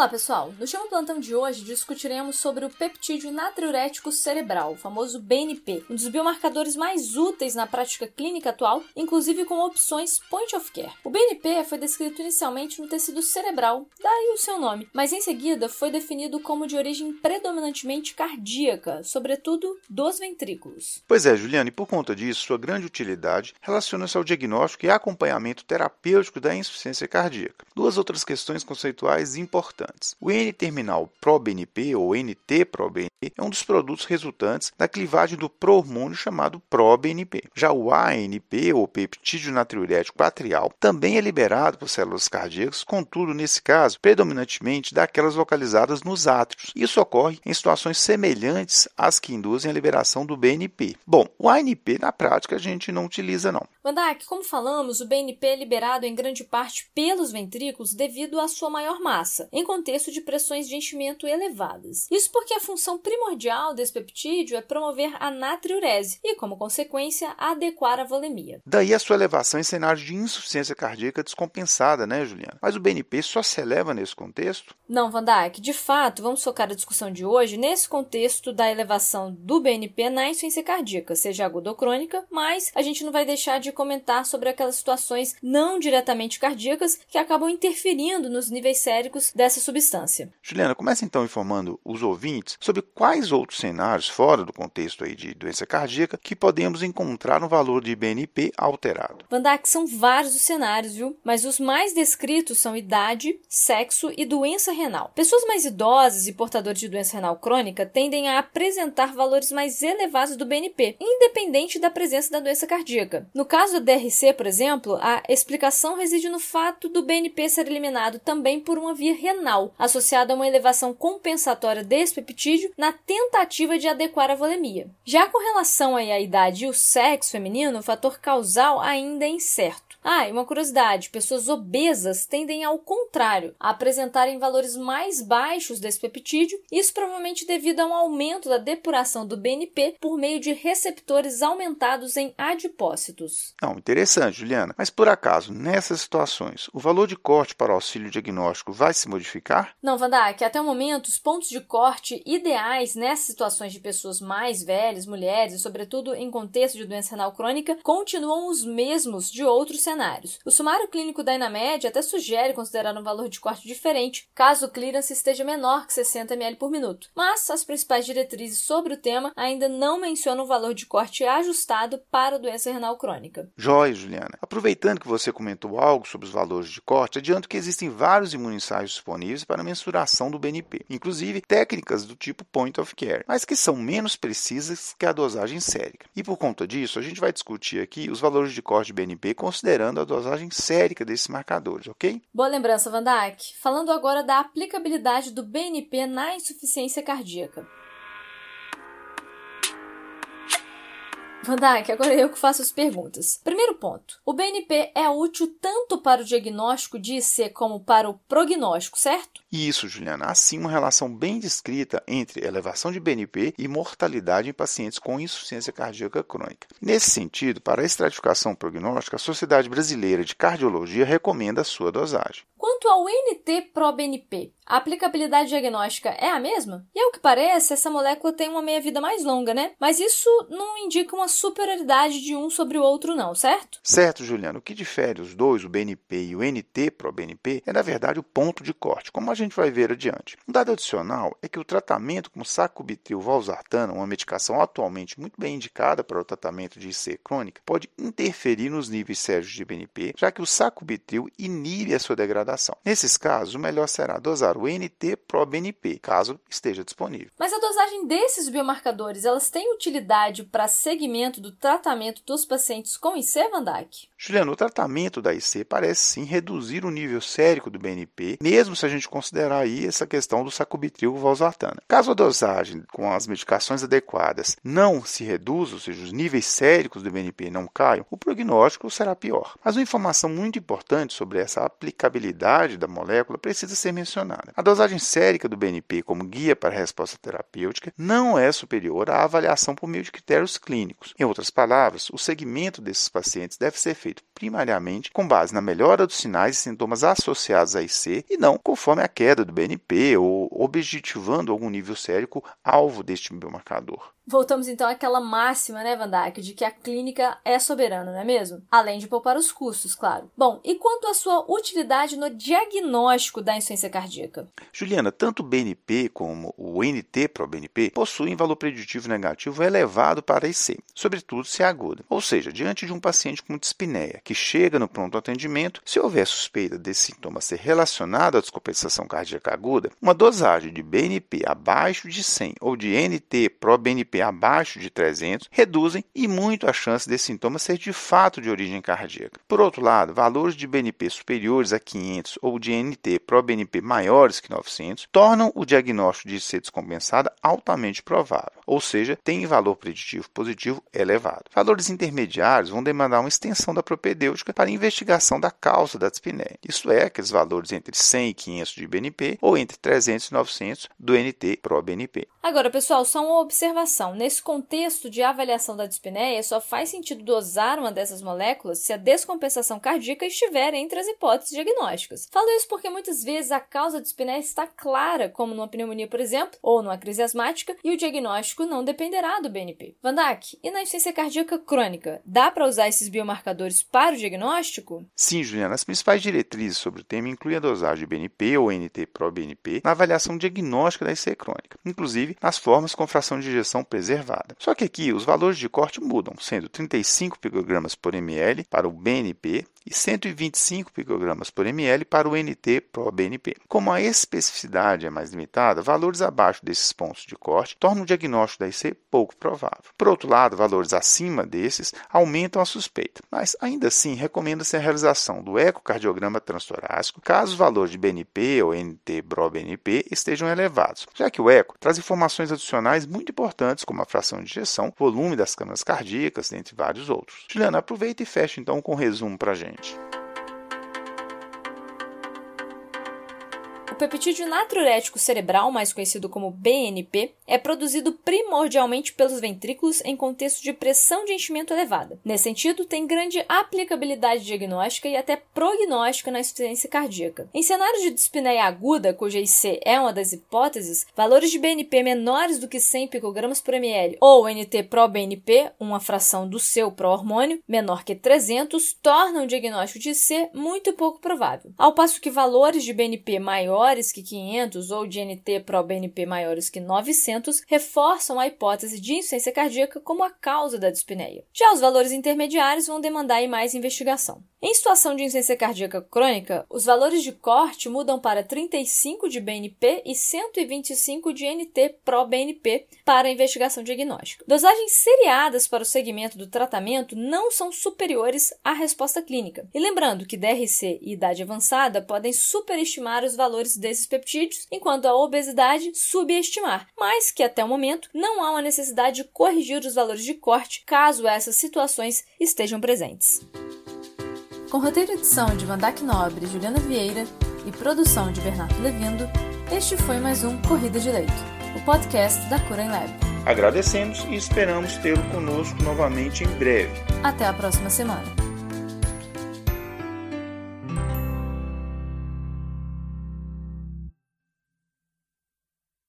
Olá, pessoal! No Chama Plantão de hoje discutiremos sobre o peptídeo natriurético cerebral, o famoso BNP, um dos biomarcadores mais úteis na prática clínica atual, inclusive com opções point of care. O BNP foi descrito inicialmente no tecido cerebral, daí o seu nome, mas em seguida foi definido como de origem predominantemente cardíaca, sobretudo dos ventrículos. Pois é, Juliana, e por conta disso, sua grande utilidade relaciona-se ao diagnóstico e acompanhamento terapêutico da insuficiência cardíaca. Duas outras questões conceituais importantes importantes. O N-terminal ProBNP ou NT-proBNP é um dos produtos resultantes da clivagem do prohormônio chamado ProBNP. Já o ANP ou peptídeo natriurético patrial também é liberado por células cardíacas, contudo, nesse caso, predominantemente daquelas localizadas nos átrios. Isso ocorre em situações semelhantes às que induzem a liberação do BNP. Bom, o ANP na prática a gente não utiliza não. Vandak, como falamos, o BNP é liberado em grande parte pelos ventrículos devido à sua maior massa, em contexto de pressões de enchimento elevadas. Isso porque a função primordial desse peptídeo é promover a natriurese e, como consequência, adequar a volemia. Daí a sua elevação em cenários de insuficiência cardíaca descompensada, né, Juliana? Mas o BNP só se eleva nesse contexto? Não, Van Dijk. De fato, vamos focar a discussão de hoje nesse contexto da elevação do BNP na insuficiência cardíaca, seja aguda ou crônica, mas a gente não vai deixar de comentar sobre aquelas situações não diretamente cardíacas que acabam interferindo nos níveis séricos dessa substância. Juliana, comece então informando os ouvintes sobre quais outros cenários, fora do contexto aí de doença cardíaca, que podemos encontrar no valor de BNP alterado. Vandak, são vários os cenários, viu? Mas os mais descritos são idade, sexo e doença renal. Pessoas mais idosas e portadores de doença renal crônica tendem a apresentar valores mais elevados do BNP, independente da presença da doença cardíaca. No caso da DRC, por exemplo, a explicação reside no fato do BNP ser eliminado também por uma via renal renal, associada a uma elevação compensatória desse peptídeo na tentativa de adequar a volemia. Já com relação à idade e o sexo feminino, o fator causal ainda é incerto. Ah, e uma curiosidade: pessoas obesas tendem ao contrário, a apresentarem valores mais baixos desse peptídeo, isso provavelmente devido a um aumento da depuração do BNP por meio de receptores aumentados em adipócitos. Não, interessante, Juliana. Mas por acaso, nessas situações, o valor de corte para auxílio diagnóstico vai se modificar? Não, Vandak, até o momento, os pontos de corte ideais nessas situações de pessoas mais velhas, mulheres e, sobretudo, em contexto de doença renal crônica, continuam os mesmos de outros cenários. O sumário clínico da Inamed até sugere considerar um valor de corte diferente, caso o clearance esteja menor que 60 ml por minuto. Mas as principais diretrizes sobre o tema ainda não mencionam o valor de corte ajustado para a doença renal crônica. Joia, Juliana. Aproveitando que você comentou algo sobre os valores de corte, adianto que existem vários imunissais disponíveis para mensuração do BNP, inclusive técnicas do tipo point of care, mas que são menos precisas que a dosagem sérica. E por conta disso, a gente vai discutir aqui os valores de corte de BNP considerando a dosagem sérica desses marcadores, ok? Boa lembrança, Van Dijk. Falando agora da aplicabilidade do BNP na insuficiência cardíaca. Van Dijk, agora eu que faço as perguntas. Primeiro ponto. O BNP é útil tanto para o diagnóstico de IC como para o prognóstico, certo? Isso, Juliana. Assim, uma relação bem descrita entre elevação de BNP e mortalidade em pacientes com insuficiência cardíaca crônica. Nesse sentido, para a estratificação prognóstica, a Sociedade Brasileira de Cardiologia recomenda a sua dosagem. Quanto ao NT-proBNP, a aplicabilidade diagnóstica é a mesma? E ao que parece, essa molécula tem uma meia-vida mais longa, né? Mas isso não indica uma superioridade de um sobre o outro, não, certo? Certo, Juliano. O que difere os dois, o BNP e o NT-proBNP, é na verdade o ponto de corte, como a gente vai ver adiante. Um dado adicional é que o tratamento com sacubitril valsartana, uma medicação atualmente muito bem indicada para o tratamento de IC crônica, pode interferir nos níveis sérios de BNP, já que o sacubitril inibe a sua degradação Nesses casos, o melhor será dosar o NT-proBNP, caso esteja disponível. Mas a dosagem desses biomarcadores, elas têm utilidade para segmento do tratamento dos pacientes com IC, Van? Juliano, o tratamento da IC parece sim reduzir o nível sérico do BNP, mesmo se a gente considerar aí essa questão do sacubitril valsartana. Caso a dosagem com as medicações adequadas não se reduza, ou seja, os níveis séricos do BNP não caiam, o prognóstico será pior. Mas uma informação muito importante sobre essa aplicabilidade da molécula precisa ser mencionada. A dosagem sérica do BNP como guia para a resposta terapêutica não é superior à avaliação por meio de critérios clínicos. Em outras palavras, o segmento desses pacientes deve ser feito feito primariamente com base na melhora dos sinais e sintomas associados a IC e não conforme a queda do BNP ou objetivando algum nível sérico alvo deste biomarcador. Voltamos então àquela máxima, né, Van de que a clínica é soberana, não é mesmo? Além de poupar os custos, claro. Bom, e quanto à sua utilidade no diagnóstico da insuficiência cardíaca? Juliana, tanto o BNP como o NT-proBNP possuem valor preditivo negativo elevado para IC, sobretudo se é aguda. Ou seja, diante de um paciente com dispneia que chega no pronto atendimento, se houver suspeita desse sintoma ser relacionado à descompensação cardíaca aguda, uma dosagem de BNP abaixo de 100 ou de Abaixo de 300 reduzem e muito a chance desse sintoma ser de fato de origem cardíaca. Por outro lado, valores de BNP superiores a 500 ou de NT pro-BNP maiores que 900 tornam o diagnóstico de ser descompensada altamente provável, ou seja, tem valor preditivo positivo elevado. Valores intermediários vão demandar uma extensão da propedêutica para investigação da causa da dispneia, isto é, aqueles valores entre 100 e 500 de BNP ou entre 300 e 900 do NT pro-BNP. Agora, pessoal, só uma observação. Nesse contexto de avaliação da dispneia, só faz sentido dosar uma dessas moléculas se a descompensação cardíaca estiver entre as hipóteses diagnósticas. Falo isso porque muitas vezes a causa da dispneia está clara, como numa pneumonia, por exemplo, ou numa crise asmática, e o diagnóstico não dependerá do BNP. Van Dijk, e na insuficiência cardíaca crônica, dá para usar esses biomarcadores para o diagnóstico? Sim, Juliana. As principais diretrizes sobre o tema incluem a dosagem de BNP ou NT-proBNP na avaliação diagnóstica da IC crônica. Inclusive, inclusive nas formas com fração de injeção preservada. Só que aqui os valores de corte mudam, sendo 35 picogramas por ml para o BNP e 125 picogramas por ml para o NT Pro-BNP. Como a especificidade é mais limitada, valores abaixo desses pontos de corte tornam o diagnóstico da IC pouco provável. Por outro lado, valores acima desses aumentam a suspeita, mas ainda assim recomenda-se a realização do ecocardiograma transtorácico caso os valores de BNP ou NT Pro-BNP estejam elevados, já que o eco traz informações adicionais muito importantes como a fração de injeção, volume das câmaras cardíacas, dentre vários outros. Juliana, aproveita e fecha então com um resumo para a gente gente. peptídeo natriurético cerebral, mais conhecido como BNP, é produzido primordialmente pelos ventrículos em contexto de pressão de enchimento elevada. Nesse sentido, tem grande aplicabilidade diagnóstica e até prognóstica na insuficiência cardíaca. Em cenários de dispneia aguda, cuja IC é uma das hipóteses, valores de BNP menores do que 100 picogramas por ml ou NT-proBNP, uma fração do seu pró-hormônio, menor que 300, tornam o diagnóstico de IC muito pouco provável. Ao passo que valores de BNP maiores que 500 ou de NT pro-BNP maiores que 900 reforçam a hipótese de insuficiência cardíaca como a causa da dispneia. Já os valores intermediários vão demandar mais investigação. Em situação de insuficiência cardíaca crônica, os valores de corte mudam para 35 de BNP e 125 de NT pro-BNP para a investigação diagnóstica. Dosagens seriadas para o segmento do tratamento não são superiores à resposta clínica. E lembrando que DRC e idade avançada podem superestimar os valores desses peptídeos, enquanto a obesidade subestimar, mas que até o momento não há uma necessidade de corrigir os valores de corte caso essas situações estejam presentes. Com roteiro e edição de Vandac Nobre e Juliana Vieira e produção de Bernardo Levindo, este foi mais um Corrida de Leito, o podcast da Cura em Lab. Agradecemos e esperamos tê-lo conosco novamente em breve. Até a próxima semana.